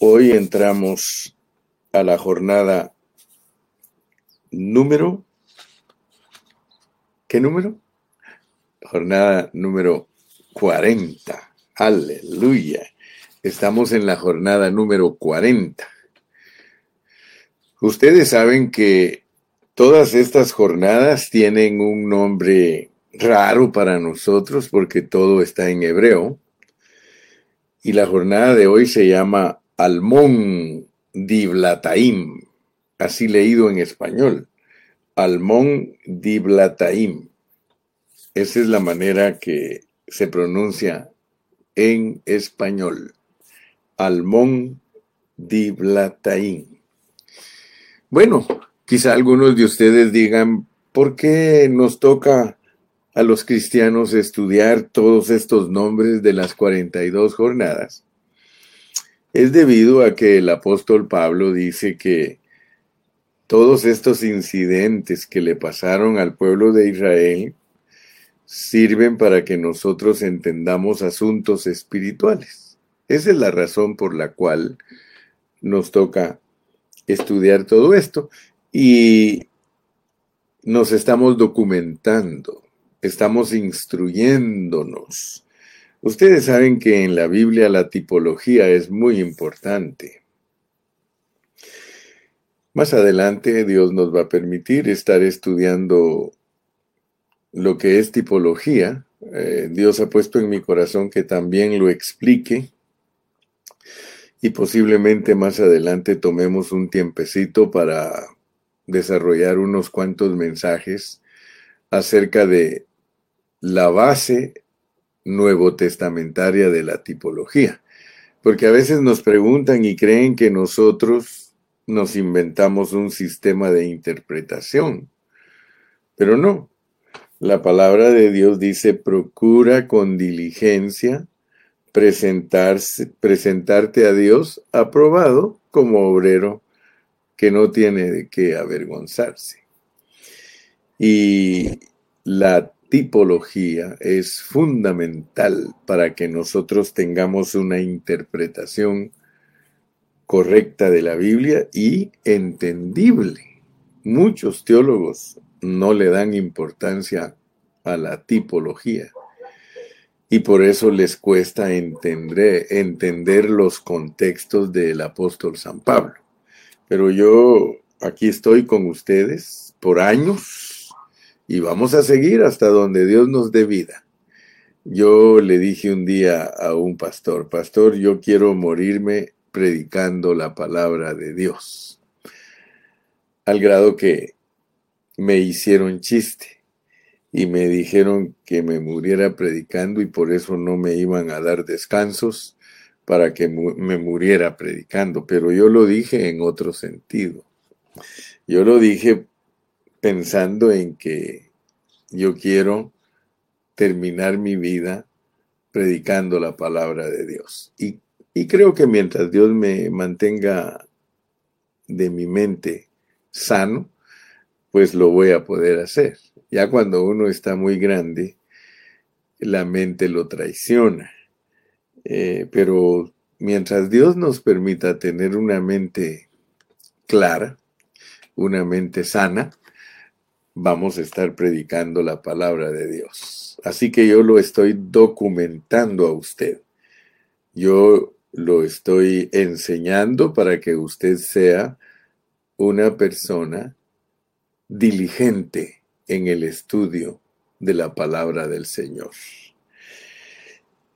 Hoy entramos a la jornada número... ¿Qué número? Jornada número 40. Aleluya. Estamos en la jornada número 40. Ustedes saben que todas estas jornadas tienen un nombre raro para nosotros porque todo está en hebreo. Y la jornada de hoy se llama Almón Diblataim, así leído en español. Almón Diblataim. Esa es la manera que se pronuncia en español. Almón Diblataim. Bueno, quizá algunos de ustedes digan, ¿por qué nos toca a los cristianos estudiar todos estos nombres de las 42 jornadas? Es debido a que el apóstol Pablo dice que todos estos incidentes que le pasaron al pueblo de Israel sirven para que nosotros entendamos asuntos espirituales. Esa es la razón por la cual nos toca estudiar todo esto y nos estamos documentando estamos instruyéndonos. Ustedes saben que en la Biblia la tipología es muy importante. Más adelante Dios nos va a permitir estar estudiando lo que es tipología. Eh, Dios ha puesto en mi corazón que también lo explique y posiblemente más adelante tomemos un tiempecito para desarrollar unos cuantos mensajes acerca de la base nuevo testamentaria de la tipología. Porque a veces nos preguntan y creen que nosotros nos inventamos un sistema de interpretación. Pero no. La palabra de Dios dice, procura con diligencia presentarse, presentarte a Dios aprobado como obrero que no tiene de qué avergonzarse. Y la tipología es fundamental para que nosotros tengamos una interpretación correcta de la Biblia y entendible. Muchos teólogos no le dan importancia a la tipología y por eso les cuesta entender, entender los contextos del apóstol San Pablo. Pero yo aquí estoy con ustedes por años y vamos a seguir hasta donde Dios nos dé vida. Yo le dije un día a un pastor, pastor, yo quiero morirme predicando la palabra de Dios. Al grado que me hicieron chiste y me dijeron que me muriera predicando y por eso no me iban a dar descansos para que me muriera predicando. Pero yo lo dije en otro sentido. Yo lo dije pensando en que yo quiero terminar mi vida predicando la palabra de Dios. Y, creo que mientras Dios me mantenga de mi mente sano, pues lo voy a poder hacer. Ya cuando uno está muy grande, la mente lo traiciona. Eh, pero mientras Dios nos permita tener una mente clara, una mente sana, vamos a estar predicando la palabra de Dios. Así que yo lo estoy documentando a usted. Yo lo estoy enseñando para que usted sea una persona diligente en el estudio de la palabra del Señor.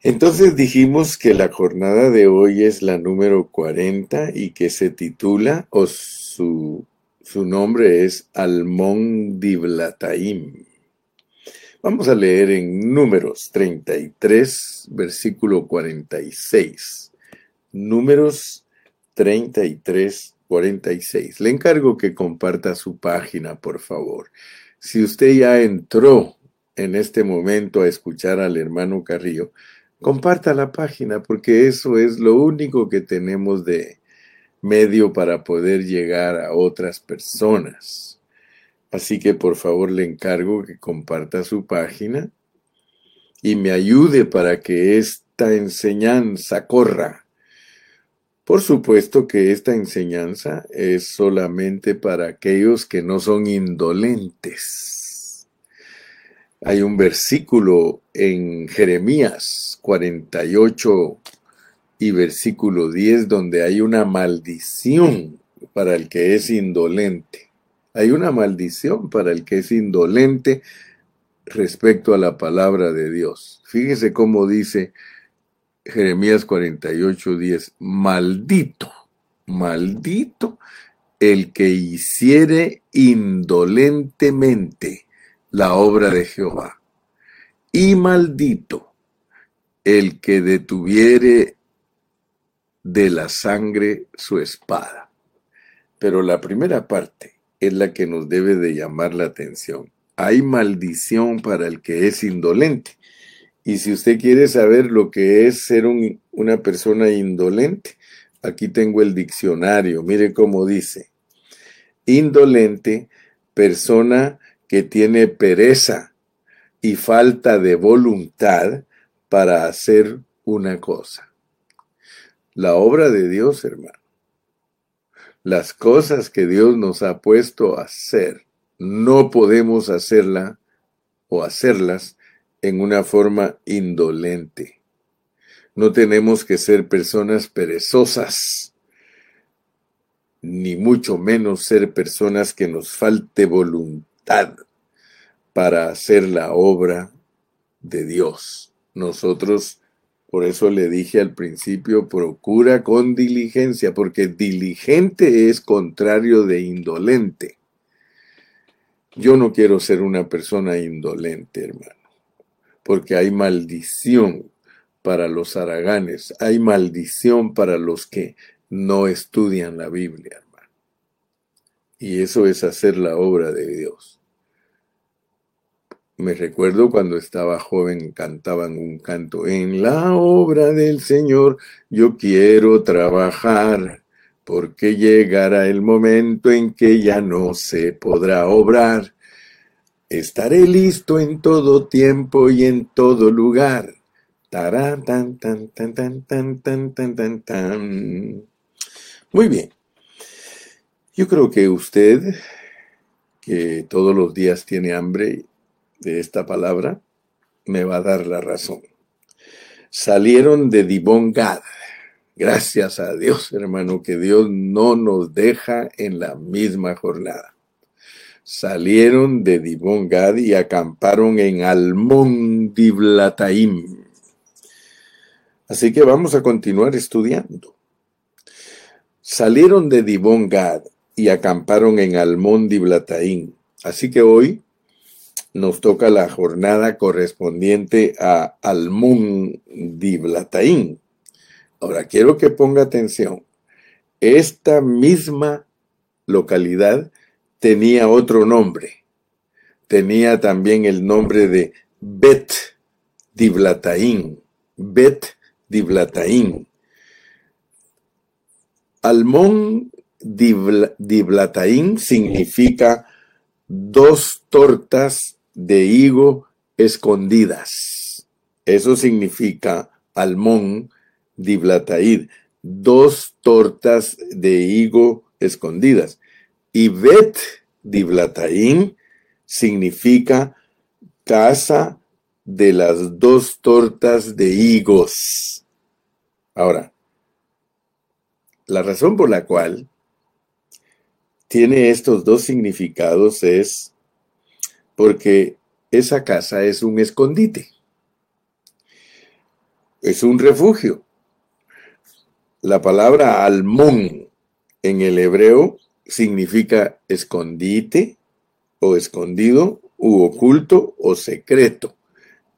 Entonces dijimos que la jornada de hoy es la número 40 y que se titula, o su su nombre es Almón Diblataim. Vamos a leer en Números 33, versículo 46. Números 33, 46. Le encargo que comparta su página, por favor. Si usted ya entró en este momento a escuchar al hermano Carrillo, comparta la página porque eso es lo único que tenemos de medio para poder llegar a otras personas. Así que por favor le encargo que comparta su página y me ayude para que esta enseñanza corra. Por supuesto que esta enseñanza es solamente para aquellos que no son indolentes. Hay un versículo en Jeremías 48 y versículo 10 donde hay una maldición para el que es indolente. Hay una maldición para el que es indolente respecto a la palabra de Dios. Fíjese cómo dice Jeremías 48, 10, maldito, maldito el que hiciere indolentemente la obra de Jehová, y maldito el que detuviere de la sangre su espada. Pero la primera parte es la que nos debe de llamar la atención. Hay maldición para el que es indolente. Y si usted quiere saber lo que es ser una persona indolente, aquí tengo el diccionario. Mire cómo dice. Indolente, persona que tiene pereza y falta de voluntad para hacer una cosa. La obra de Dios, hermano. Las cosas que Dios nos ha puesto a hacer, no podemos hacerla o hacerlas en una forma indolente. No tenemos que ser personas perezosas, ni mucho menos ser personas que nos falte voluntad para hacer la obra de Dios. Nosotros, por eso le dije al principio, procura con diligencia, porque diligente es contrario de indolente. Yo no quiero ser una persona indolente, hermano porque hay maldición para los haraganes, hay maldición para los que no estudian la Biblia, hermano. Y eso es hacer la obra de Dios. Me recuerdo cuando estaba joven cantaban un canto, en la obra del Señor yo quiero trabajar, porque llegará el momento en que ya no se podrá obrar Estaré listo en todo tiempo y en todo lugar. tan, tan, tan, tan, tan, tan, tan, tan, tan. Muy bien. Yo creo que usted, que todos los días tiene hambre de esta palabra, me va a dar la razón. Salieron de Dibón Gad. Gracias a Dios, hermano, que Dios no nos deja en la misma jornada salieron de Dibón Gad y acamparon en Almón Diblataim. Así que vamos a continuar estudiando. Salieron de Dibón Gad y acamparon en Almón Diblataim. Así que hoy nos toca la jornada correspondiente a Almón Diblataim. Ahora quiero que ponga atención. Esta misma localidad tenía otro nombre. Tenía también el nombre de Bet Diblataín. Bet Diblataín. Almón Diblataín significa dos tortas de higo escondidas. Eso significa Almón Diblataíd, dos tortas de higo escondidas. Y Bet Diblataín significa casa de las dos tortas de higos. Ahora, la razón por la cual tiene estos dos significados es porque esa casa es un escondite, es un refugio. La palabra almón en el hebreo significa escondite o escondido u oculto o secreto.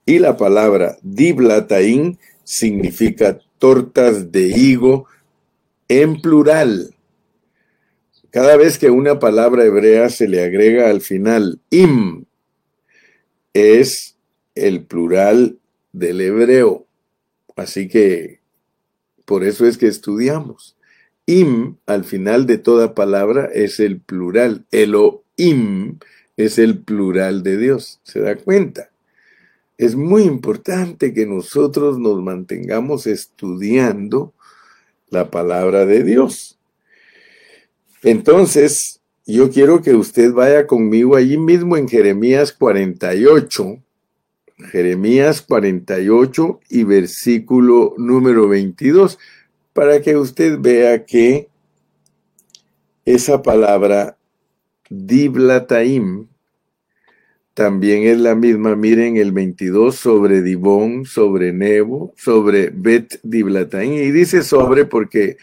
Y la palabra diblataín significa tortas de higo en plural. Cada vez que una palabra hebrea se le agrega al final im, es el plural del hebreo. Así que por eso es que estudiamos. Im, al final de toda palabra, es el plural. Elohim es el plural de Dios. ¿Se da cuenta? Es muy importante que nosotros nos mantengamos estudiando la palabra de Dios. Entonces, yo quiero que usted vaya conmigo allí mismo en Jeremías 48, Jeremías 48 y versículo número 22, para que usted vea que esa palabra Diblataim también es la misma, miren el 22, sobre Dibón, sobre Nebo, sobre Bet Diblataim, y dice sobre porque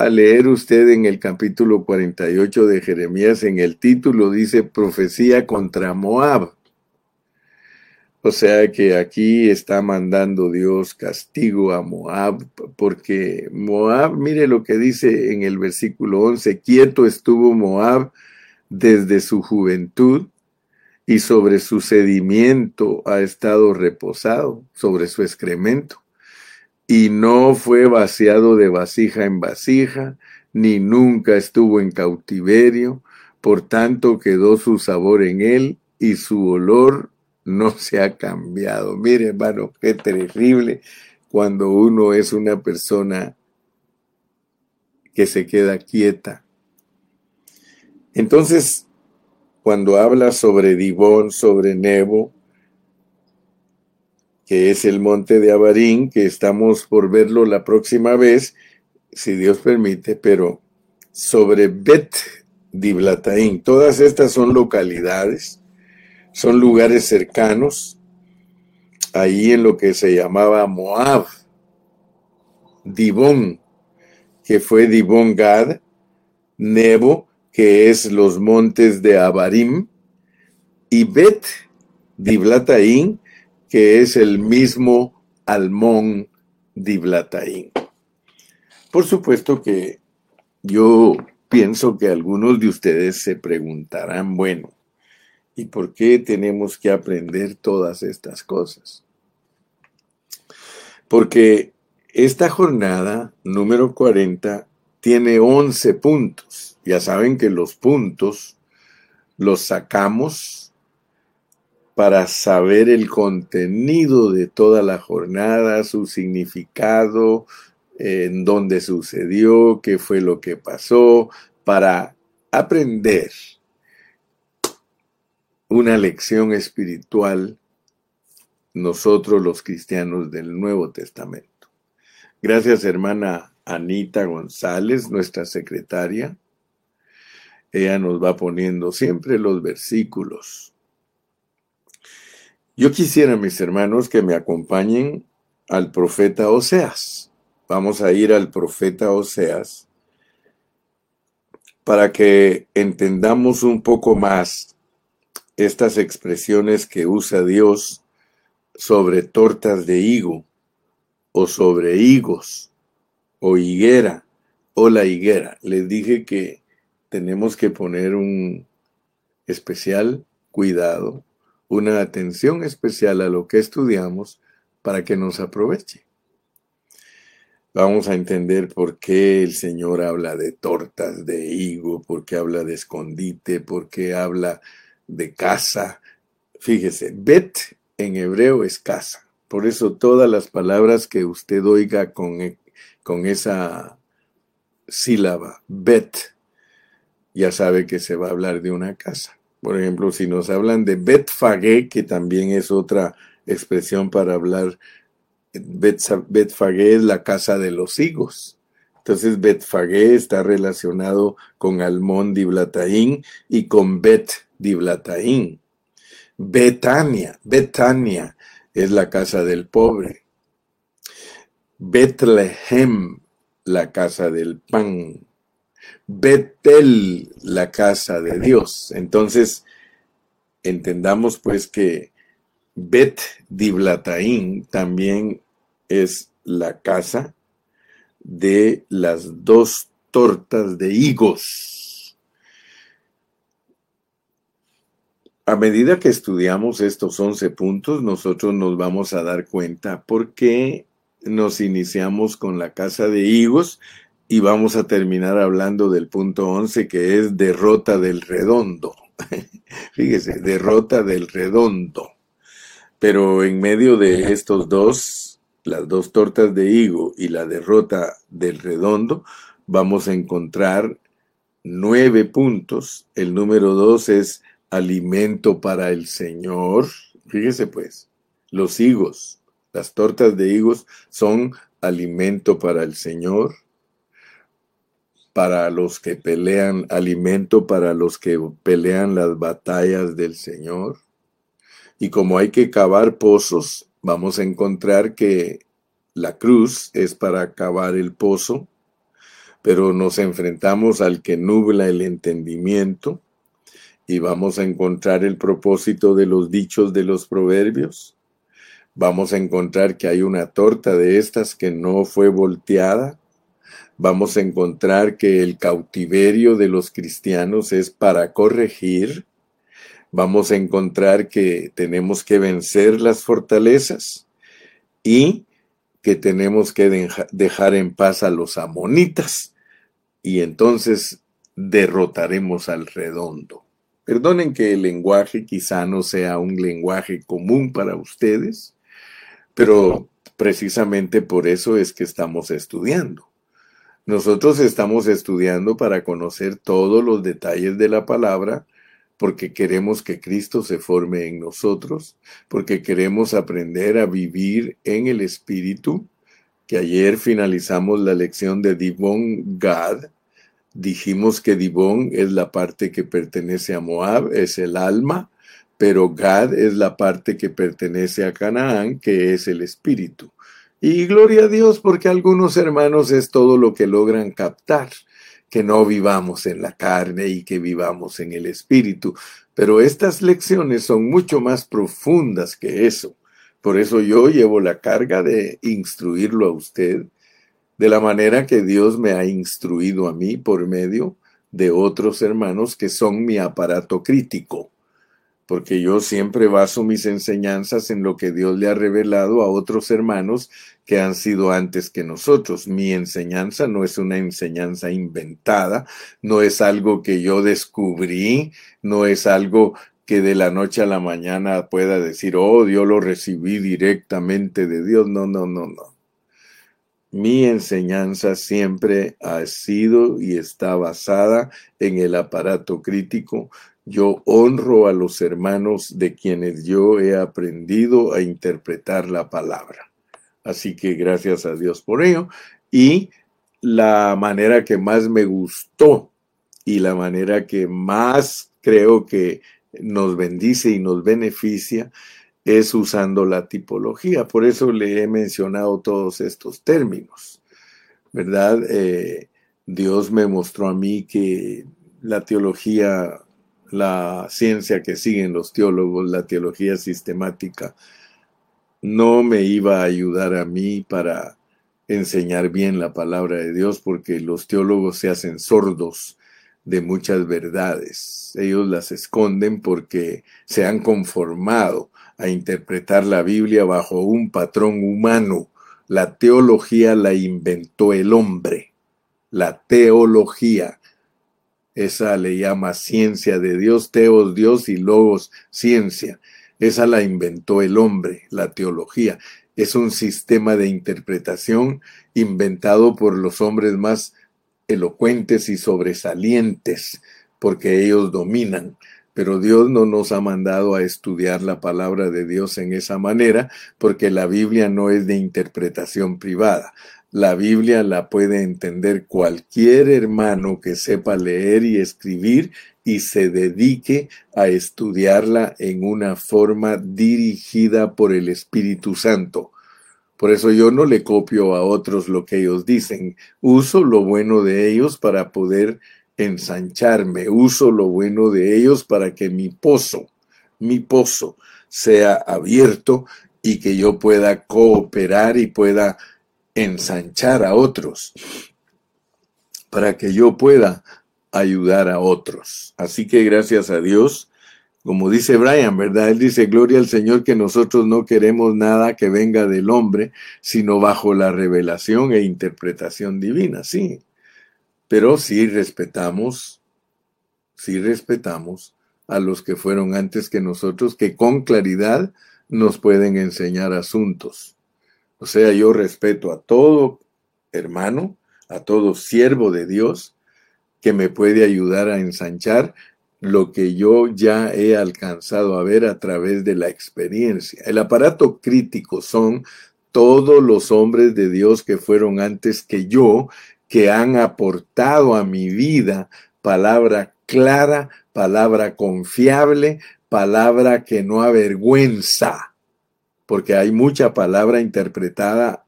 al leer usted en el capítulo 48 de Jeremías, en el título dice profecía contra Moab. O sea que aquí está mandando Dios castigo a Moab, porque Moab, mire lo que dice en el versículo 11, quieto estuvo Moab desde su juventud y sobre su sedimiento ha estado reposado, sobre su excremento y no fue vaciado de vasija en vasija, ni nunca estuvo en cautiverio, por tanto quedó su sabor en él y su olor no se ha cambiado. Mire, hermano, qué terrible cuando uno es una persona que se queda quieta. Entonces, cuando habla sobre Dibón, sobre Nebo, que es el monte de Abarín, que estamos por verlo la próxima vez, si Dios permite, pero sobre Bet Diblataín. Todas estas son localidades, son lugares cercanos, ahí en lo que se llamaba Moab, Dibón, que fue Dibón Gad, Nebo, que es los montes de Abarim, y Bet Diblataín, que es el mismo Almón Diblataín. Por supuesto que yo pienso que algunos de ustedes se preguntarán, bueno, ¿y por qué tenemos que aprender todas estas cosas? Porque esta jornada número 40 tiene 11 puntos. Ya saben que los puntos los sacamos para saber el contenido de toda la jornada, su significado, en dónde sucedió, qué fue lo que pasó, para aprender una lección espiritual nosotros los cristianos del Nuevo Testamento. Gracias hermana Anita González, nuestra secretaria. Ella nos va poniendo siempre los versículos yo quisiera, mis hermanos, que me acompañen al profeta Oseas. Vamos a ir al profeta Oseas para que entendamos un poco más estas expresiones que usa Dios sobre tortas de higo o sobre higos o higuera o la higuera. Les dije que tenemos que poner un especial cuidado una atención especial a lo que estudiamos para que nos aproveche. Vamos a entender por qué el Señor habla de tortas de higo, por qué habla de escondite, por qué habla de casa. Fíjese, bet en hebreo es casa. Por eso todas las palabras que usted oiga con, e, con esa sílaba, bet, ya sabe que se va a hablar de una casa. Por ejemplo, si nos hablan de Betfagé, que también es otra expresión para hablar, Betfagé es la casa de los higos. Entonces, Betfagé está relacionado con Almón Diblataín y con Bet Diblataín. Betania, Betania es la casa del pobre. Betlehem, la casa del pan. Betel, la casa de Dios. Entonces, entendamos pues que Bet Diblataín también es la casa de las dos tortas de higos. A medida que estudiamos estos 11 puntos, nosotros nos vamos a dar cuenta por qué nos iniciamos con la casa de higos y vamos a terminar hablando del punto 11 que es derrota del redondo. Fíjese, derrota del redondo. Pero en medio de estos dos las dos tortas de higo y la derrota del redondo, vamos a encontrar nueve puntos. El número dos es alimento para el Señor. Fíjese pues, los higos, las tortas de higos son alimento para el Señor, para los que pelean, alimento para los que pelean las batallas del Señor. Y como hay que cavar pozos, vamos a encontrar que la cruz es para cavar el pozo, pero nos enfrentamos al que nubla el entendimiento y vamos a encontrar el propósito de los dichos de los proverbios. Vamos a encontrar que hay una torta de estas que no fue volteada. Vamos a encontrar que el cautiverio de los cristianos es para corregir. Vamos a encontrar que tenemos que vencer las fortalezas y que tenemos que dejar en paz a los amonitas y entonces derrotaremos al redondo. Perdonen que el lenguaje quizá no sea un lenguaje común para ustedes, pero precisamente por eso es que estamos estudiando. Nosotros estamos estudiando para conocer todos los detalles de la palabra, porque queremos que Cristo se forme en nosotros, porque queremos aprender a vivir en el Espíritu, que ayer finalizamos la lección de Divon Gad, dijimos que Divon es la parte que pertenece a Moab, es el alma, pero Gad es la parte que pertenece a Canaán, que es el espíritu. Y gloria a Dios porque algunos hermanos es todo lo que logran captar que no vivamos en la carne y que vivamos en el espíritu. Pero estas lecciones son mucho más profundas que eso. Por eso yo llevo la carga de instruirlo a usted de la manera que Dios me ha instruido a mí por medio de otros hermanos que son mi aparato crítico. Porque yo siempre baso mis enseñanzas en lo que Dios le ha revelado a otros hermanos que han sido antes que nosotros. Mi enseñanza no es una enseñanza inventada, no es algo que yo descubrí, no es algo que de la noche a la mañana pueda decir, oh, yo lo recibí directamente de Dios. No, no, no, no. Mi enseñanza siempre ha sido y está basada en el aparato crítico. Yo honro a los hermanos de quienes yo he aprendido a interpretar la palabra. Así que gracias a Dios por ello. Y la manera que más me gustó y la manera que más creo que nos bendice y nos beneficia es usando la tipología. Por eso le he mencionado todos estos términos, ¿verdad? Eh, Dios me mostró a mí que la teología, la ciencia que siguen los teólogos, la teología sistemática, no me iba a ayudar a mí para enseñar bien la palabra de Dios porque los teólogos se hacen sordos de muchas verdades. Ellos las esconden porque se han conformado a interpretar la Biblia bajo un patrón humano. La teología la inventó el hombre. La teología. Esa le llama ciencia de Dios, teos Dios y logos ciencia. Esa la inventó el hombre, la teología. Es un sistema de interpretación inventado por los hombres más elocuentes y sobresalientes, porque ellos dominan. Pero Dios no nos ha mandado a estudiar la palabra de Dios en esa manera, porque la Biblia no es de interpretación privada. La Biblia la puede entender cualquier hermano que sepa leer y escribir y se dedique a estudiarla en una forma dirigida por el Espíritu Santo. Por eso yo no le copio a otros lo que ellos dicen. Uso lo bueno de ellos para poder ensancharme. Uso lo bueno de ellos para que mi pozo, mi pozo, sea abierto y que yo pueda cooperar y pueda ensanchar a otros para que yo pueda ayudar a otros. Así que gracias a Dios, como dice Brian, ¿verdad? Él dice, gloria al Señor que nosotros no queremos nada que venga del hombre, sino bajo la revelación e interpretación divina, sí. Pero sí respetamos, sí respetamos a los que fueron antes que nosotros, que con claridad nos pueden enseñar asuntos O sea, yo respeto a todo hermano, a todo siervo de Dios que me puede ayudar a ensanchar lo que yo ya he alcanzado a ver a través de la experiencia. El aparato crítico son todos los hombres de Dios que fueron antes que yo, que han aportado a mi vida palabra clara, palabra confiable, palabra que no avergüenza, porque hay mucha palabra interpretada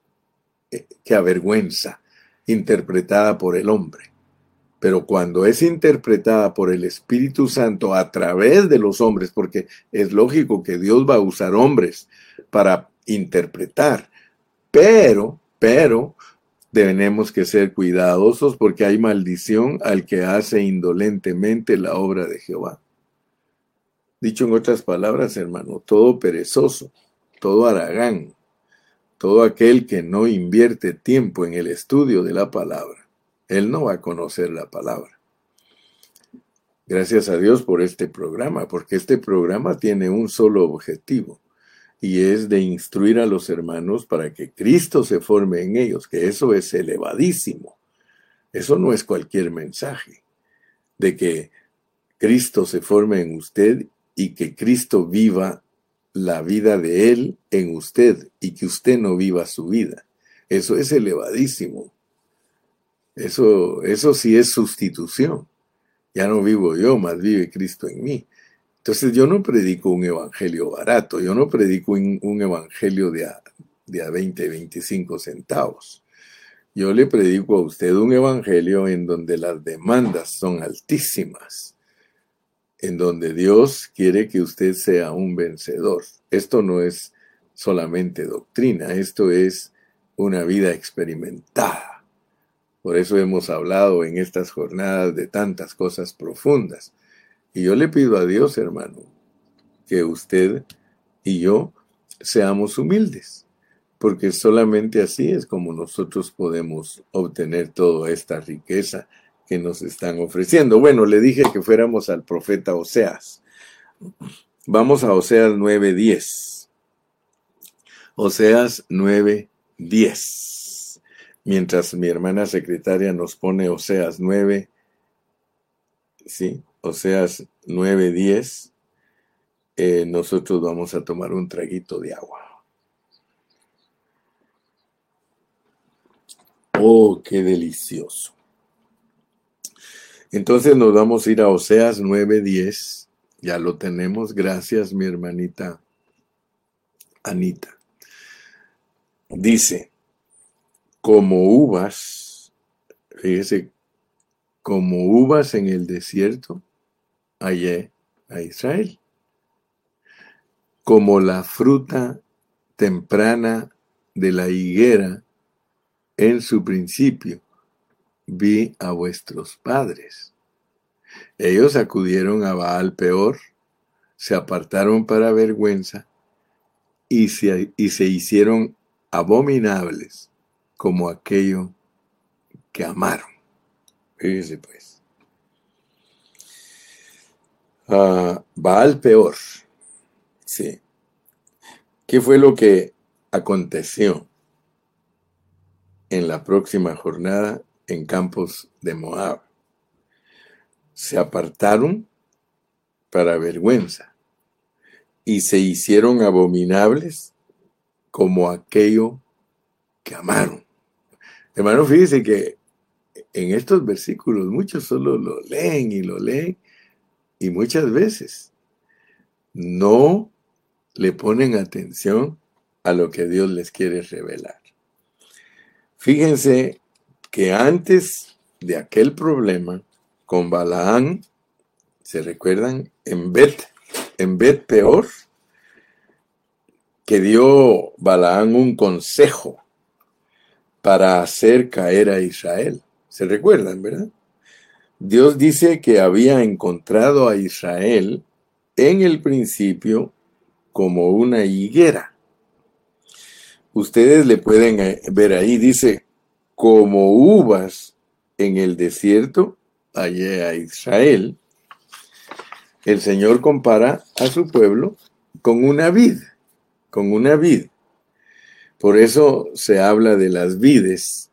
eh, que avergüenza, interpretada por el hombre. Pero cuando es interpretada por el Espíritu Santo a través de los hombres, porque es lógico que Dios va a usar hombres para interpretar, pero, pero, tenemos que ser cuidadosos porque hay maldición al que hace indolentemente la obra de Jehová. Dicho en otras palabras, hermano, todo perezoso, todo aragán, todo aquel que no invierte tiempo en el estudio de la palabra, él no va a conocer la palabra. Gracias a Dios por este programa, porque este programa tiene un solo objetivo y es de instruir a los hermanos para que Cristo se forme en ellos, que eso es elevadísimo. Eso no es cualquier mensaje, de que Cristo se forme en usted y que Cristo viva la vida de Él en usted y que usted no viva su vida. Eso es elevadísimo. Eso, eso sí es sustitución. Ya no vivo yo, más vive Cristo en mí. Entonces yo no predico un evangelio barato, yo no predico un, evangelio de a, de a 20, 25 centavos. Yo le predico a usted un evangelio en donde las demandas son altísimas, en donde Dios quiere que usted sea un vencedor. Esto no es solamente doctrina, esto es una vida experimentada. Por eso hemos hablado en estas jornadas de tantas cosas profundas. Y yo le pido a Dios, hermano, que usted y yo seamos humildes, porque solamente así es como nosotros podemos obtener toda esta riqueza que nos están ofreciendo. Bueno, le dije que fuéramos al profeta Oseas. Vamos a Oseas 9:10. Oseas 9:10 mientras mi hermana secretaria nos pone Oseas 9, ¿sí? Oseas 9, 10, eh, nosotros vamos a tomar un traguito de agua. Oh, qué delicioso. Entonces nos vamos a ir a Oseas 9:10. Ya lo tenemos. Gracias, mi hermanita Anita. Dice, como uvas, fíjese, como uvas en el desierto, hallé a Israel. Como la fruta temprana de la higuera en su principio, vi a vuestros padres. Ellos acudieron a Baal peor, se apartaron para vergüenza y se, y se hicieron abominables como aquello que amaron. Fíjese pues. Uh, Baal peor. Sí. ¿Qué fue lo que aconteció en la próxima jornada en campos de Moab? Se apartaron para vergüenza y se hicieron abominables como aquello que amaron. Hermano, fíjese que en estos versículos muchos solo lo leen y lo leen y muchas veces no le ponen atención a lo que Dios les quiere revelar. Fíjense que antes de aquel problema con Balaán, ¿se recuerdan? En Bet, en Bet Peor, que dio Balaán un consejo para hacer caer a Israel. ¿Se recuerdan, verdad? Dios dice que había encontrado a Israel en el principio como una higuera. Ustedes le pueden eh, ver ahí, dice, como uvas en el desierto, allá a Israel. El Señor compara a su pueblo con una vid, con una vid. Por eso se habla de las vides,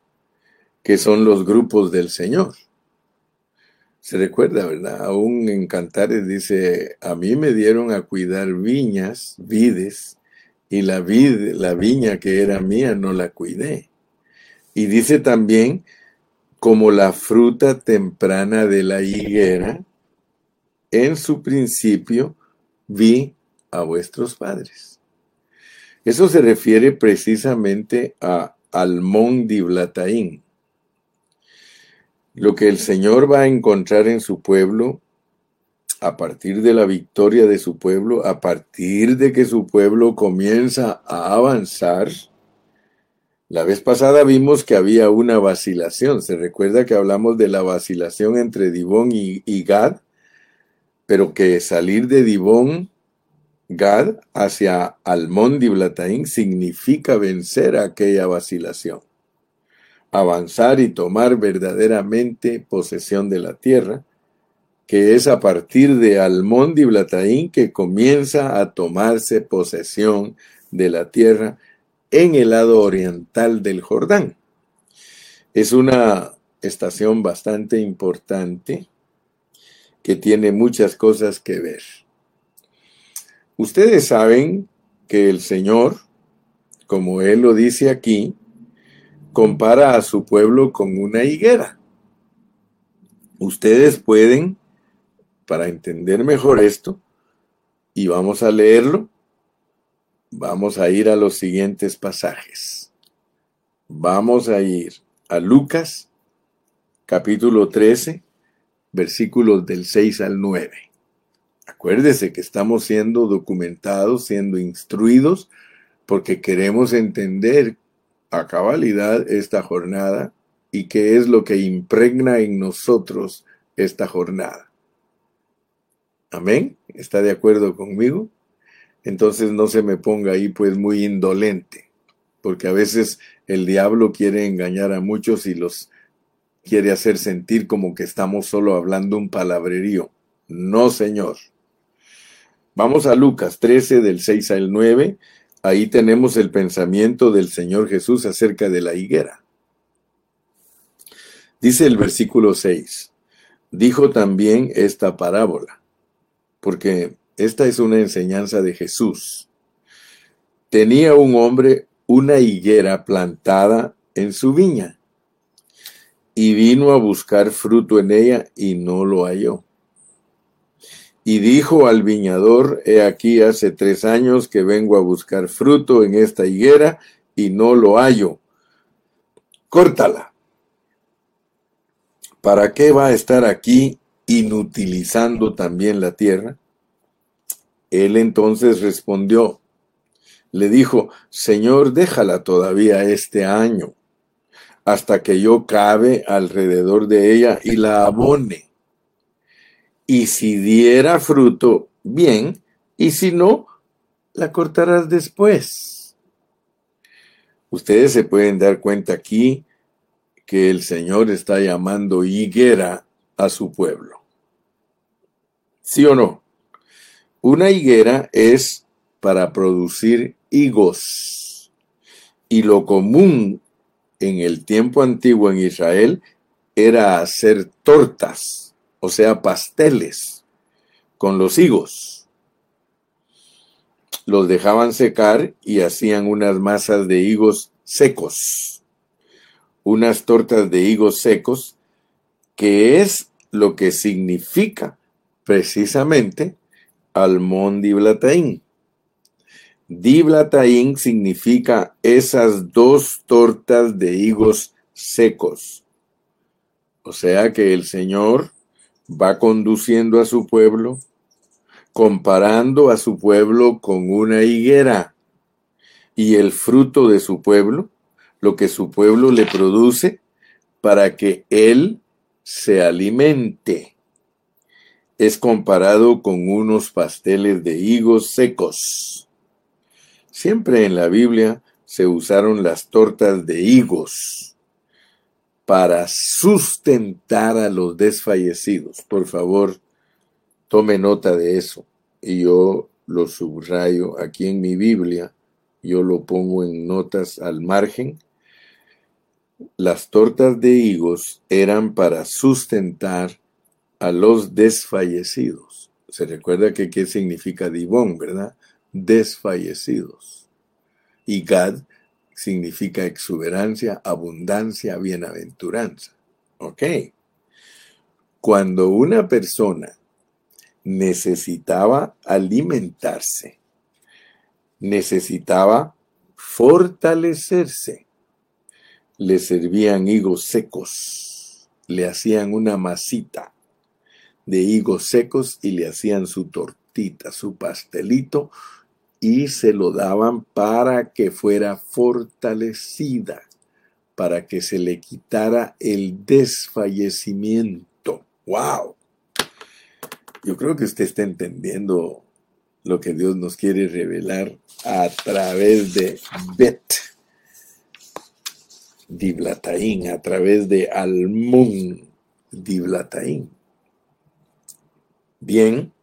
que son los grupos del Señor. Se recuerda, ¿verdad? Aún en Cantares dice, a mí me dieron a cuidar viñas, vides, y la, vid, la viña que era mía no la cuidé. Y dice también, como la fruta temprana de la higuera, en su principio vi a vuestros padres. Eso se refiere precisamente a Almón Diblataín. Lo que el Señor va a encontrar en su pueblo a partir de la victoria de su pueblo, a partir de que su pueblo comienza a avanzar, la vez pasada vimos que había una vacilación. Se recuerda que hablamos de la vacilación entre Dibón y, Gad, pero que salir de Dibón, Gad, hacia Almón Diblataín significa vencer aquella vacilación. Avanzar y tomar verdaderamente posesión de la tierra que es a partir de Almón Blataín que comienza a tomarse posesión de la tierra en el lado oriental del Jordán. Es una estación bastante importante que tiene muchas cosas que ver. Ustedes saben que el Señor, como Él lo dice aquí, compara a su pueblo con una higuera. Ustedes pueden para entender mejor esto, y vamos a leerlo, vamos a ir a los siguientes pasajes. Vamos a ir a Lucas, capítulo 13, versículos del 6 al 9. Acuérdese que estamos siendo documentados, siendo instruidos, porque queremos entender a cabalidad esta jornada y qué es lo que impregna en nosotros esta jornada. Amén. ¿Está de acuerdo conmigo? Entonces no se me ponga ahí pues muy indolente, porque a veces el diablo quiere engañar a muchos y los quiere hacer sentir como que estamos solo hablando un palabrerío. No, Señor. Vamos a Lucas 13 del 6 al 9. Ahí tenemos el pensamiento del Señor Jesús acerca de la higuera. Dice el versículo 6. Dijo también esta parábola porque esta es una enseñanza de Jesús. Tenía un hombre una higuera plantada en su viña y vino a buscar fruto en ella y no lo halló. Y dijo al viñador, he aquí hace tres años que vengo a buscar fruto en esta higuera y no lo hallo. Córtala. ¿Para qué va a estar aquí inutilizando también la tierra? Él entonces respondió, le dijo, Señor, déjala todavía este año, hasta que yo cabe alrededor de ella y la abone. Y si diera fruto, bien, y si no, la cortarás después. Ustedes se pueden dar cuenta aquí que el Señor está llamando higuera a su pueblo. ¿Sí o no? Una higuera es para producir higos. Y lo común en el tiempo antiguo en Israel era hacer tortas, o sea, pasteles, con los higos. Los dejaban secar y hacían unas masas de higos secos, unas tortas de higos secos, que es lo que significa precisamente Almón Diblataín. Diblataín significa esas dos tortas de higos secos. O sea que el Señor va conduciendo a su pueblo, comparando a su pueblo con una higuera y el fruto de su pueblo, lo que su pueblo le produce para que él se alimente es comparado con unos pasteles de higos secos. Siempre en la Biblia se usaron las tortas de higos para sustentar a los desfallecidos. Por favor, tome nota de eso. Y yo lo subrayo aquí en mi Biblia yo lo pongo en notas al margen, las tortas de higos eran para sustentar a los desfallecidos. Se recuerda que qué significa Dibón, ¿verdad? Desfallecidos. Y Gad significa exuberancia, abundancia, bienaventuranza. ¿Ok? Cuando una persona necesitaba alimentarse, necesitaba fortalecerse, le servían higos secos, le hacían una masita de higos secos y le hacían su tortita, su pastelito, y se lo daban para que fuera fortalecida, para que se le quitara el desfallecimiento. ¡Wow! Yo creo que usted está entendiendo lo que Dios nos quiere revelar a través de Bet Diblataín, a través de Almun Diblataín. Bien,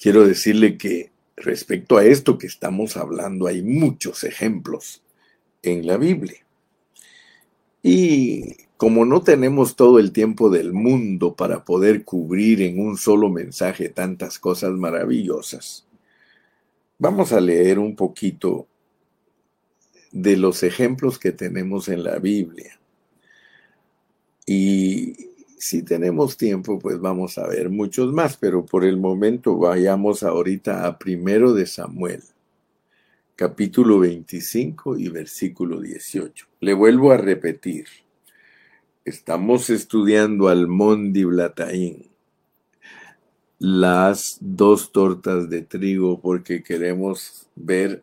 quiero decirle que respecto a esto que estamos hablando hay muchos ejemplos en la Biblia. Y como no tenemos todo el tiempo del mundo para poder cubrir en un solo mensaje tantas cosas maravillosas, vamos a leer un poquito de los ejemplos que tenemos en la Biblia. Y si tenemos tiempo, pues vamos a ver muchos más, pero por el momento vayamos ahorita a primero de Samuel, capítulo 25 y versículo 18. Le vuelvo a repetir. Estamos estudiando al Mondi Blataín, las dos tortas de trigo, porque queremos ver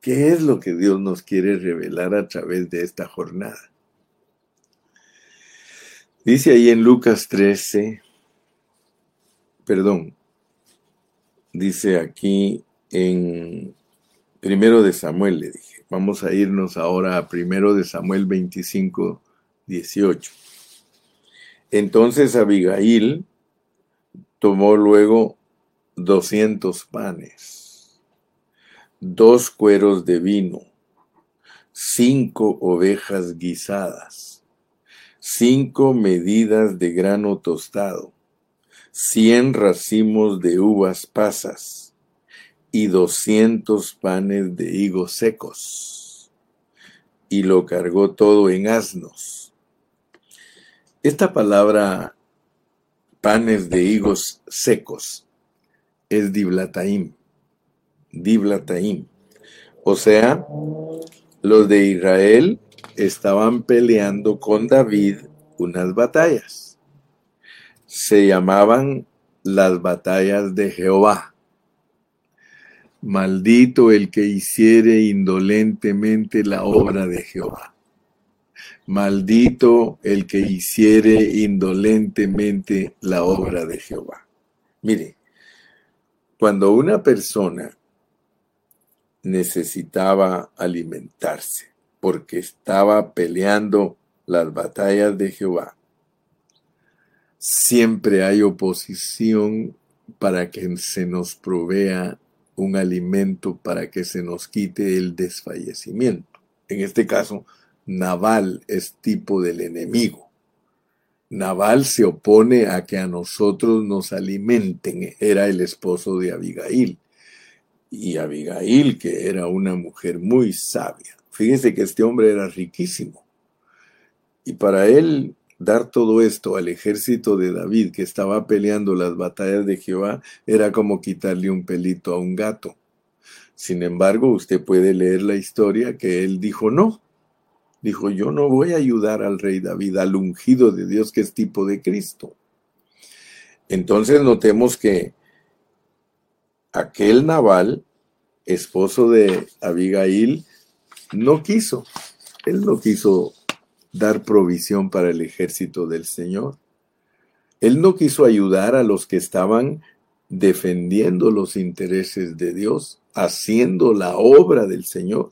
qué es lo que Dios nos quiere revelar a través de esta jornada. Dice ahí en Lucas 13, perdón, dice aquí en primero de Samuel, le dije, vamos a irnos ahora a primero de Samuel 25, 18. Entonces Abigail tomó luego 200 panes, dos cueros de vino, cinco ovejas guisadas cinco medidas de grano tostado, cien racimos de uvas pasas y doscientos panes de higos secos. Y lo cargó todo en asnos. Esta palabra panes de higos secos es diblataim. Diblataim. O sea, los de Israel estaban peleando con David unas batallas. Se llamaban las batallas de Jehová. Maldito el que hiciere indolentemente la obra de Jehová. Maldito el que hiciere indolentemente la obra de Jehová. Mire, cuando una persona necesitaba alimentarse, porque estaba peleando las batallas de Jehová. Siempre hay oposición para que se nos provea un alimento para que se nos quite el desfallecimiento. En este caso, Naval es tipo del enemigo. Naval se opone a que a nosotros nos alimenten. Era el esposo de Abigail. Y Abigail, que era una mujer muy sabia, Fíjense que este hombre era riquísimo. Y para él dar todo esto al ejército de David que estaba peleando las batallas de Jehová era como quitarle un pelito a un gato. Sin embargo, usted puede leer la historia que él dijo no. Dijo, yo no voy a ayudar al rey David, al ungido de Dios que es tipo de Cristo. Entonces notemos que aquel naval, esposo de Abigail, no quiso. Él no quiso dar provisión para el ejército del Señor. Él no quiso ayudar a los que estaban defendiendo los intereses de Dios, haciendo la obra del Señor.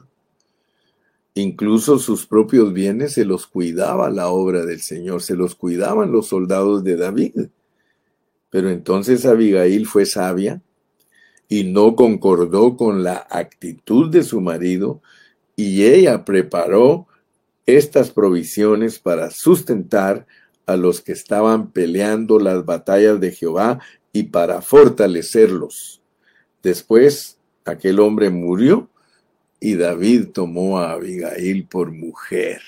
Incluso sus propios bienes se los cuidaba la obra del Señor, se los cuidaban los soldados de David. Pero entonces Abigail fue sabia y no concordó con la actitud de su marido, y ella preparó estas provisiones para sustentar a los que estaban peleando las batallas de Jehová y para fortalecerlos. Después aquel hombre murió y David tomó a Abigail por mujer.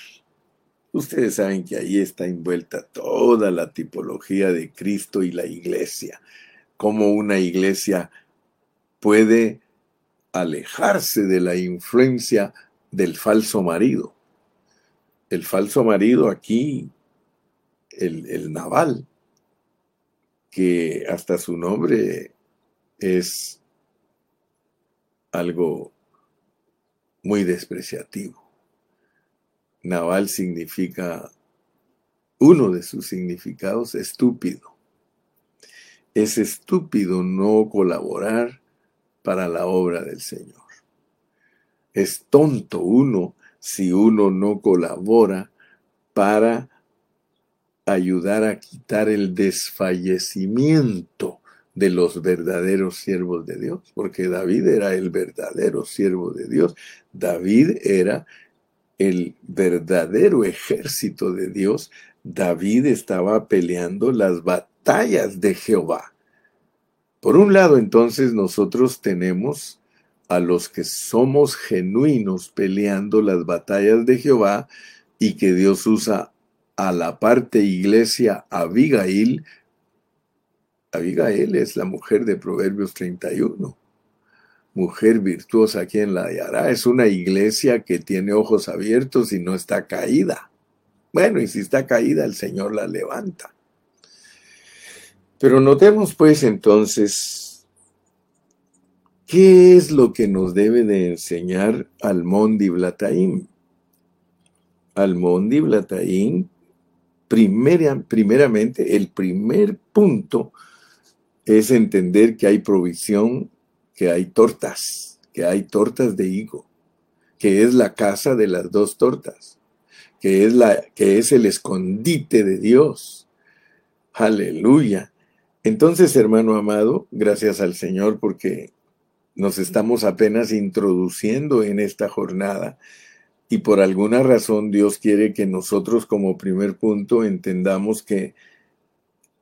Ustedes saben que ahí está envuelta toda la tipología de Cristo y la iglesia, cómo una iglesia puede alejarse de la influencia del falso marido. El falso marido aquí, el, el naval, que hasta su nombre es algo muy despreciativo. Naval significa, uno de sus significados, estúpido. Es estúpido no colaborar para la obra del Señor. Es tonto uno si uno no colabora para ayudar a quitar el desfallecimiento de los verdaderos siervos de Dios, porque David era el verdadero siervo de Dios. David era el verdadero ejército de Dios. David estaba peleando las batallas de Jehová. Por un lado, entonces, nosotros tenemos a los que somos genuinos peleando las batallas de Jehová y que Dios usa a la parte iglesia Abigail Abigail es la mujer de Proverbios 31. Mujer virtuosa, quien la hallará? Es una iglesia que tiene ojos abiertos y no está caída. Bueno, y si está caída, el Señor la levanta. Pero notemos pues entonces, ¿qué es lo que nos debe de enseñar Almondi Blataim? Almondi Blataim, primeramente, el primer punto es entender que hay provisión, que hay tortas, que hay tortas de higo, que es la casa de las dos tortas, que es, la, que es el escondite de Dios. Aleluya. Entonces, hermano amado, gracias al Señor porque nos estamos apenas introduciendo en esta jornada y por alguna razón Dios quiere que nosotros como primer punto entendamos que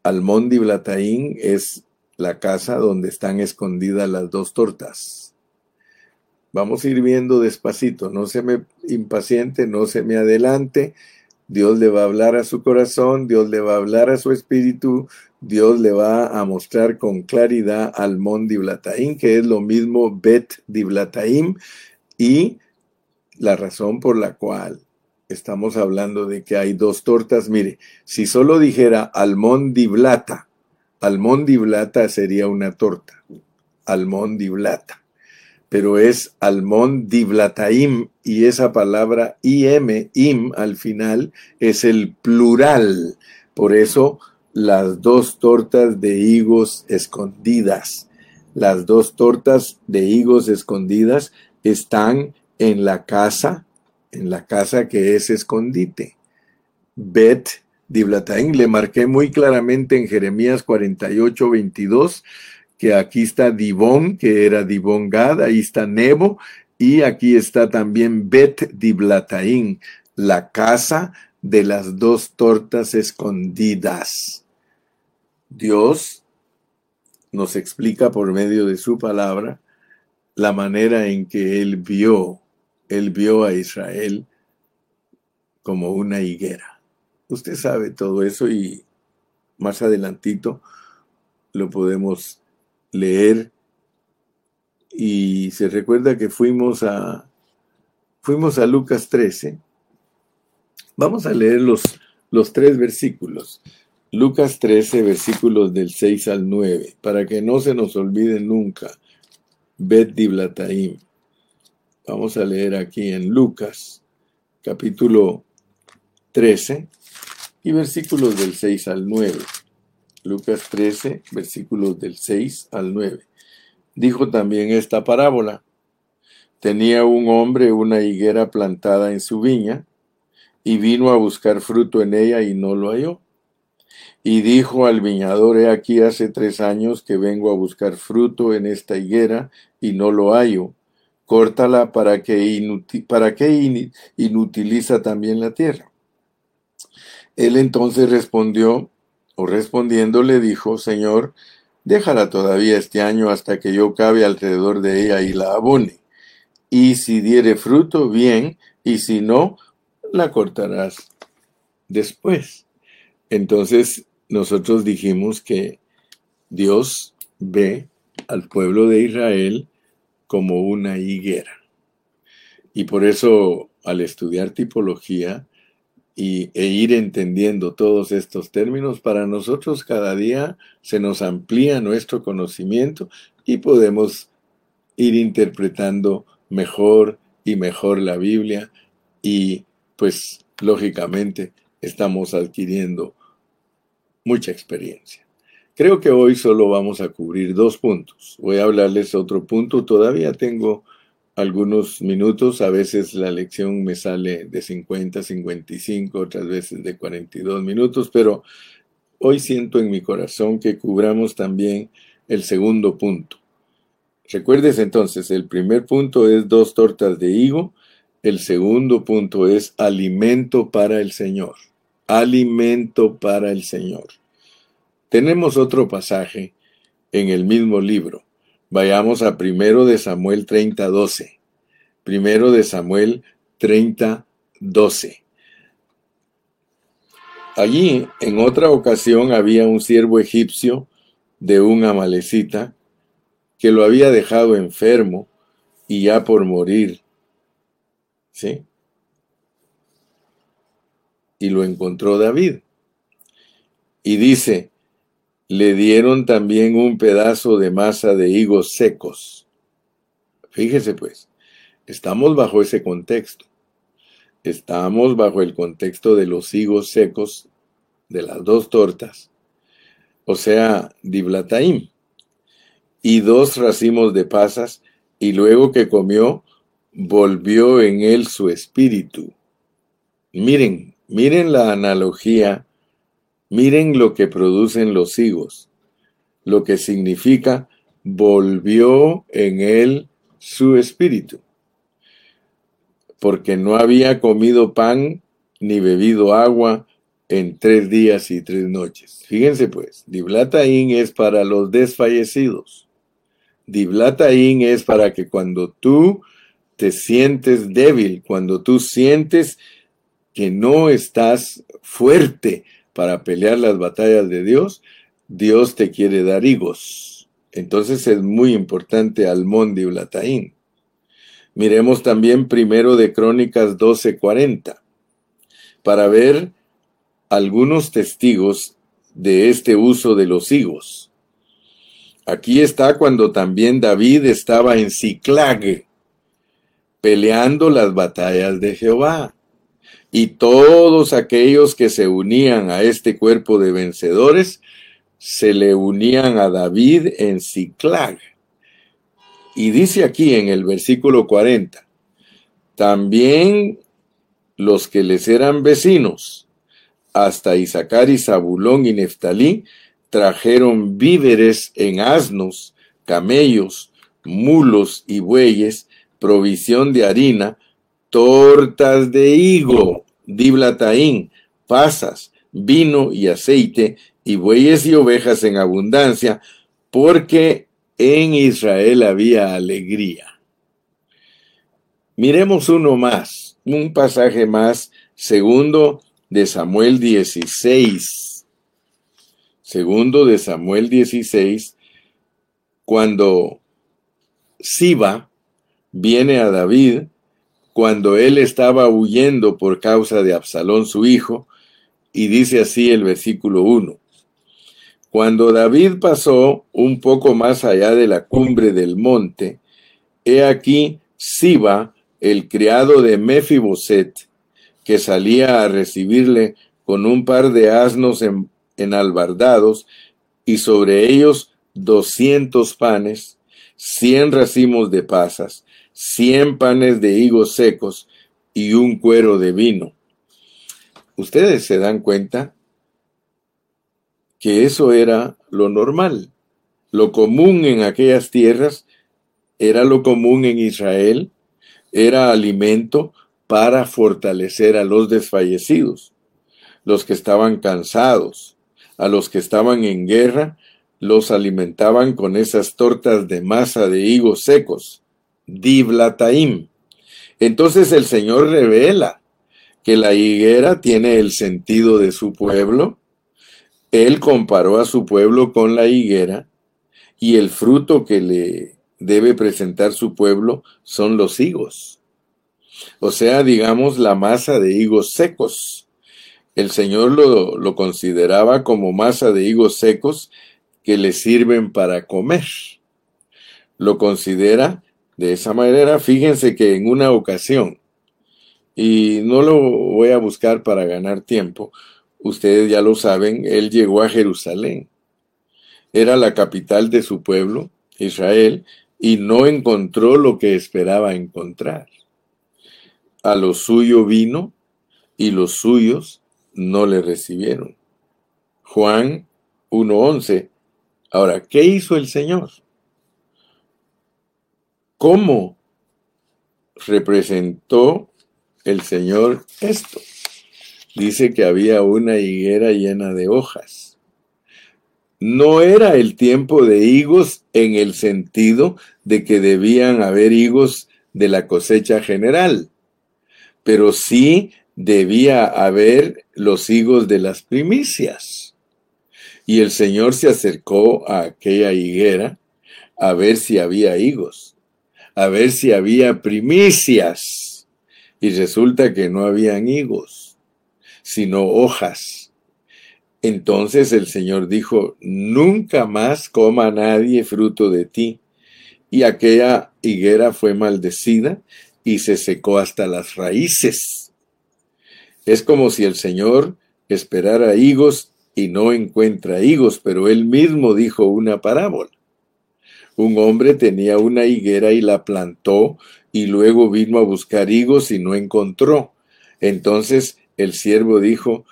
Almondi Blataín es la casa donde están escondidas las dos tortas. Vamos a ir viendo despacito, no se me impaciente, no se me adelante. Dios le va a hablar a su corazón, Dios le va a hablar a su espíritu, Dios le va a mostrar con claridad al Mon Diblataim, que es lo mismo Bet Diblataim, y la razón por la cual estamos hablando de que hay dos tortas. Mire, si solo dijera Almón Diblata, Almondiblata sería una torta. Almondiblata. Pero es almondiblataim y esa palabra im, im al final es el plural. Por eso las dos tortas de higos escondidas. Las dos tortas de higos escondidas están en la casa, en la casa que es escondite. Bet Diblatain, le marqué muy claramente en Jeremías 48, 22, que aquí está Dibón, que era Dibón Gad, ahí está Nebo, y aquí está también Bet Diblatain, la casa de las dos tortas escondidas. Dios nos explica por medio de su palabra la manera en que Él vio, Él vio a Israel como una higuera. Usted sabe todo eso y más adelantito lo podemos leer y se recuerda que fuimos a fuimos a Lucas 13. Vamos a leer los, los tres versículos. Lucas 13, versículos del 6 al 9, para que no se nos olvide nunca. Bet Diblataim. Vamos a leer aquí en Lucas, capítulo 13, y versículos del 6 al 9. Lucas 13, versículos del 6 al 9. Dijo también esta parábola. Tenía un hombre una higuera plantada en su viña, y vino a buscar fruto en ella y no lo halló. y dijo al viñador, he aquí hace tres años que vengo a buscar fruto en esta higuera y no lo hallo. Córtala para que, para que inutiliza también la tierra. Él entonces respondió, o respondiendo le dijo, Señor, déjala todavía este año hasta que yo cabe alrededor de ella y la abone. Y si diere fruto, bien, y si no, la cortarás después. Entonces nosotros dijimos que Dios ve al pueblo de Israel como una higuera. Y por eso al estudiar tipología y, e ir entendiendo todos estos términos, para nosotros cada día se nos amplía nuestro conocimiento y podemos ir interpretando mejor y mejor la Biblia y pues lógicamente estamos adquiriendo mucha experiencia. Creo que hoy solo vamos a cubrir dos puntos. Voy a hablarles otro punto. Todavía tengo algunos minutos. A veces la lección me sale de 50, 55, otras veces de 42 minutos, pero hoy siento en mi corazón que cubramos también el segundo punto. Recuerdes entonces, el primer punto es dos tortas de higo, el segundo punto es alimento para el Señor alimento para el Señor. Tenemos otro pasaje en el mismo libro. Vayamos a primero de Samuel 30, 12. Primero de Samuel 30, 12. Allí, en otra ocasión, había un siervo egipcio de un amalecita que lo había dejado enfermo y ya por morir. ¿Sí? y lo encontró David. Y dice, le dieron también un pedazo de masa de higos secos. Fíjese pues, estamos bajo ese contexto. Estamos bajo el contexto de los higos secos de las dos tortas, o sea, diblataim, y dos racimos de pasas, y luego que comió, volvió en él su espíritu. Miren, Miren la analogía, miren lo que producen los higos, lo que significa volvió en él su espíritu, porque no había comido pan ni bebido agua en tres días y tres noches. Fíjense pues, Diblataín es para los desfallecidos. Diblataín es para que cuando tú te sientes débil, cuando tú sientes que no estás fuerte para pelear las batallas de Dios, Dios te quiere dar higos. Entonces es muy importante Almón de Ulataín. Miremos también primero de Crónicas 12:40 para ver algunos testigos de este uso de los higos. Aquí está cuando también David estaba en Ciclag, peleando las batallas de Jehová y todos aquellos que se unían a este cuerpo de vencedores se le unían a David en Ciclag. Y dice aquí en el versículo 40, también los que les eran vecinos, hasta Isaacar y Zabulón y Neftalí, trajeron víveres en asnos, camellos, mulos y bueyes, provisión de harina, tortas de higo, diblataín, pasas, vino y aceite, y bueyes y ovejas en abundancia, porque en Israel había alegría. Miremos uno más, un pasaje más, segundo de Samuel 16. Segundo de Samuel 16, cuando Siba viene a David cuando él estaba huyendo por causa de Absalón su hijo, y dice así el versículo 1. Cuando David pasó un poco más allá de la cumbre del monte, he aquí Siba, el criado de Mefiboset, que salía a recibirle con un par de asnos enalbardados y sobre ellos doscientos panes, cien racimos de pasas, cien panes de higos secos y un cuero de vino. Ustedes se dan cuenta que eso era lo normal. Lo común en aquellas tierras era lo común en Israel, era alimento para fortalecer a los desfallecidos, los que estaban cansados, a los que estaban en guerra, los alimentaban con esas tortas de masa de higos secos, diblataim. Entonces el Señor revela que la higuera tiene el sentido de su pueblo. Él comparó a su pueblo con la higuera y el fruto que le debe presentar su pueblo son los higos. O sea, digamos, la masa de higos secos. El Señor lo, lo consideraba como masa de higos secos que le sirven para comer. Lo considera de esa manera. Fíjense que en una ocasión, y no lo voy a buscar para ganar tiempo, ustedes ya lo saben, él llegó a Jerusalén. Era la capital de su pueblo, Israel, y no encontró lo que esperaba encontrar. A lo suyo vino y los suyos no le recibieron. Juan 1.11. Ahora, ¿qué hizo el Señor? ¿Cómo representó el Señor esto? Dice que había una higuera llena de hojas no era el tiempo de higos en el sentido de que debían haber higos de la cosecha general, pero sí debía haber los higos de las primicias. Y el Señor se acercó a aquella higuera a ver si había higos, a ver si había primicias. Y resulta que no habían higos, sino hojas entonces el Señor dijo, nunca más coma nadie fruto de ti. Y aquella higuera fue maldecida y se secó hasta las raíces. Es como si el Señor esperara higos y no encuentra higos, pero él mismo dijo una parábola. Un hombre tenía una higuera y la plantó y luego vino a buscar higos y no encontró. Entonces el siervo dijo,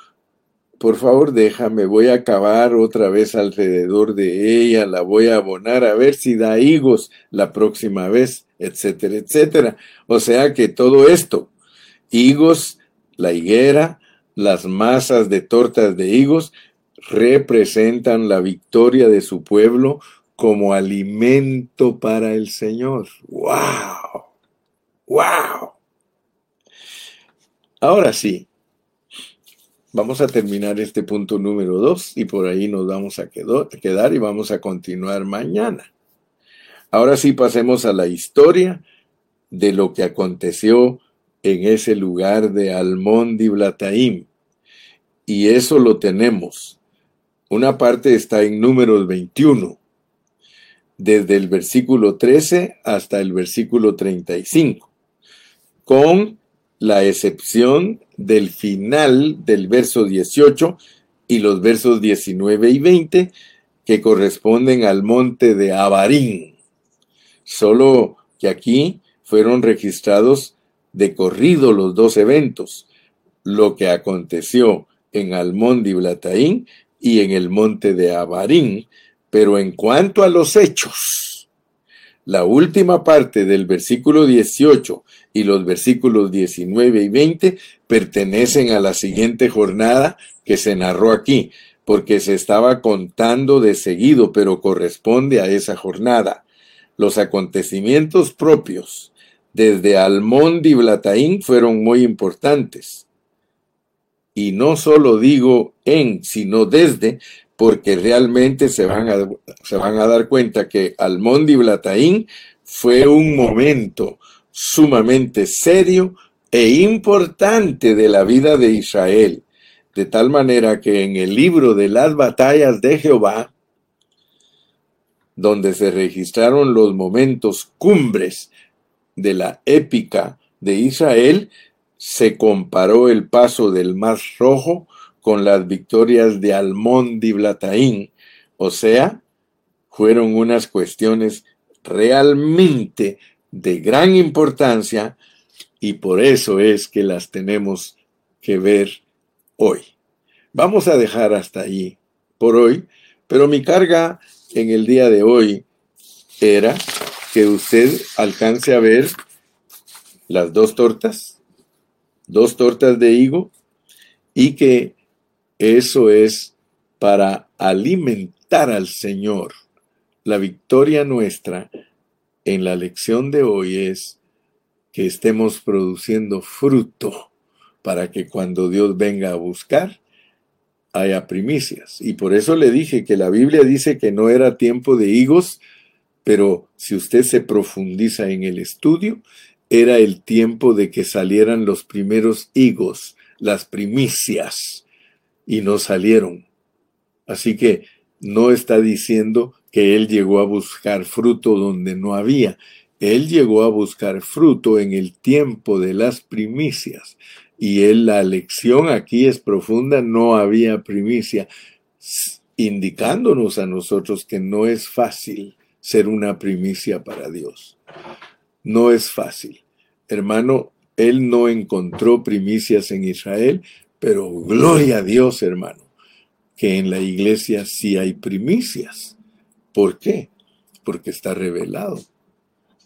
por favor déjame, voy a cavar otra vez alrededor de ella, la voy a abonar a ver si da higos la próxima vez, etcétera, etcétera. O sea que todo esto, higos, la higuera, las masas de tortas de higos, representan la victoria de su pueblo como alimento para el Señor. ¡Wow! ¡Wow! Ahora sí, Vamos a terminar este punto número dos y por ahí nos vamos a quedar y vamos a continuar mañana. Ahora sí pasemos a la historia de lo que aconteció en ese lugar de Almón Blataim. Y eso lo tenemos. Una parte está en números 21, desde el versículo 13 hasta el versículo 35, con la excepción del final del verso 18 y los versos 19 y 20 que corresponden al monte de Abarín. Solo que aquí fueron registrados de corrido los dos eventos, lo que aconteció en Almón de Blataín y en el monte de Abarín, pero en cuanto a los hechos, la última parte del versículo 18 y los versículos 19 y 20 pertenecen a la siguiente jornada que se narró aquí, porque se estaba contando de seguido, pero corresponde a esa jornada. Los acontecimientos propios desde Almón y Blataín fueron muy importantes. Y no solo digo en, sino desde, porque realmente se van a, se van a dar cuenta que Almón y Blataín fue un momento, sumamente serio e importante de la vida de Israel, de tal manera que en el libro de las batallas de Jehová, donde se registraron los momentos cumbres de la épica de Israel, se comparó el paso del Mar Rojo con las victorias de Almón Blataín, o sea, fueron unas cuestiones realmente de gran importancia y por eso es que las tenemos que ver hoy. Vamos a dejar hasta ahí por hoy, pero mi carga en el día de hoy era que usted alcance a ver las dos tortas, dos tortas de higo, y que eso es para alimentar al Señor. La victoria nuestra en la lección de hoy es que estemos produciendo fruto para que cuando Dios venga a buscar, haya primicias. Y por eso le dije que la Biblia dice que no era tiempo de higos, pero si usted se profundiza en el estudio, era el tiempo de que salieran los primeros higos, las primicias, y no salieron. Así que no está diciendo que él llegó a buscar fruto donde no había. Él llegó a buscar fruto en el tiempo de las primicias. Y él, la lección aquí es profunda, no había primicia, indicándonos a nosotros que no es fácil ser una primicia para Dios. No es fácil. Hermano, él no encontró primicias en Israel, pero gloria a Dios, hermano, que en la iglesia sí hay primicias. ¿Por qué? Porque está revelado.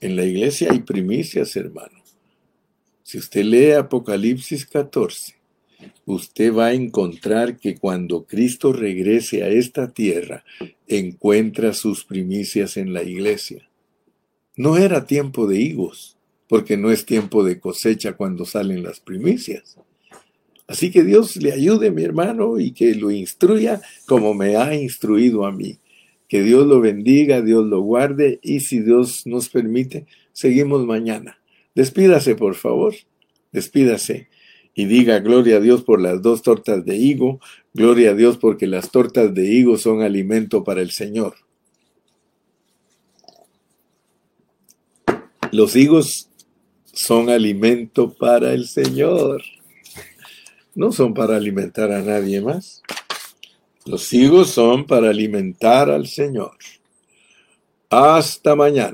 En la iglesia hay primicias, hermano. Si usted lee Apocalipsis 14, usted va a encontrar que cuando Cristo regrese a esta tierra, encuentra sus primicias en la iglesia. No era tiempo de higos, porque no es tiempo de cosecha cuando salen las primicias. Así que Dios le ayude, mi hermano, y que lo instruya como me ha instruido a mí. Que Dios lo bendiga, Dios lo guarde, y si Dios nos permite, seguimos mañana. Despídase, por favor. Despídase y diga gloria a Dios por las dos tortas de higo, gloria a Dios porque las tortas de higo son alimento para el Señor. Los higos son alimento para el Señor. No son para alimentar a nadie más. Los higos son para alimentar al Señor. Hasta mañana.